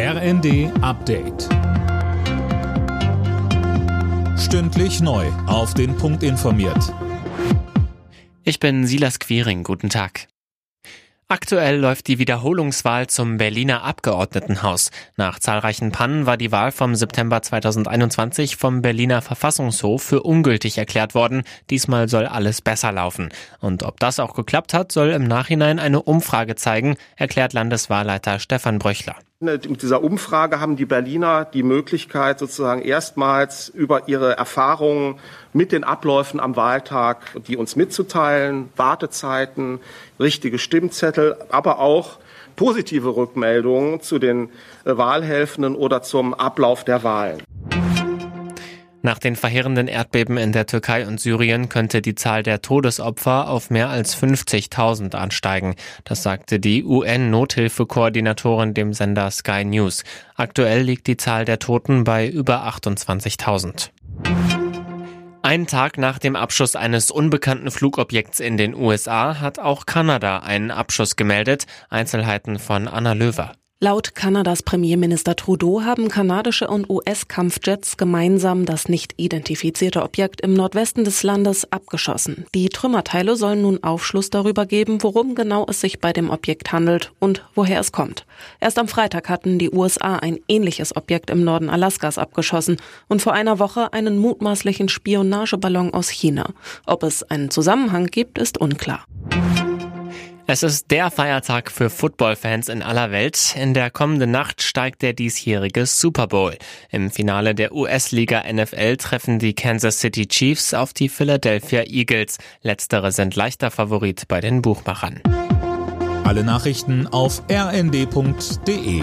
RND Update. Stündlich neu. Auf den Punkt informiert. Ich bin Silas Quiring. Guten Tag. Aktuell läuft die Wiederholungswahl zum Berliner Abgeordnetenhaus. Nach zahlreichen Pannen war die Wahl vom September 2021 vom Berliner Verfassungshof für ungültig erklärt worden. Diesmal soll alles besser laufen. Und ob das auch geklappt hat, soll im Nachhinein eine Umfrage zeigen, erklärt Landeswahlleiter Stefan Bröchler. Mit dieser Umfrage haben die Berliner die Möglichkeit, sozusagen erstmals über ihre Erfahrungen mit den Abläufen am Wahltag, die uns mitzuteilen, Wartezeiten, richtige Stimmzettel, aber auch positive Rückmeldungen zu den äh, Wahlhelfenden oder zum Ablauf der Wahlen. Nach den verheerenden Erdbeben in der Türkei und Syrien könnte die Zahl der Todesopfer auf mehr als 50.000 ansteigen. Das sagte die UN-Nothilfekoordinatorin dem Sender Sky News. Aktuell liegt die Zahl der Toten bei über 28.000. Einen Tag nach dem Abschuss eines unbekannten Flugobjekts in den USA hat auch Kanada einen Abschuss gemeldet. Einzelheiten von Anna Löwer. Laut Kanadas Premierminister Trudeau haben kanadische und US-Kampfjets gemeinsam das nicht identifizierte Objekt im Nordwesten des Landes abgeschossen. Die Trümmerteile sollen nun Aufschluss darüber geben, worum genau es sich bei dem Objekt handelt und woher es kommt. Erst am Freitag hatten die USA ein ähnliches Objekt im Norden Alaskas abgeschossen und vor einer Woche einen mutmaßlichen Spionageballon aus China. Ob es einen Zusammenhang gibt, ist unklar. Es ist der Feiertag für Footballfans in aller Welt. In der kommenden Nacht steigt der diesjährige Super Bowl. Im Finale der US-Liga NFL treffen die Kansas City Chiefs auf die Philadelphia Eagles. Letztere sind leichter Favorit bei den Buchmachern. Alle Nachrichten auf rnd.de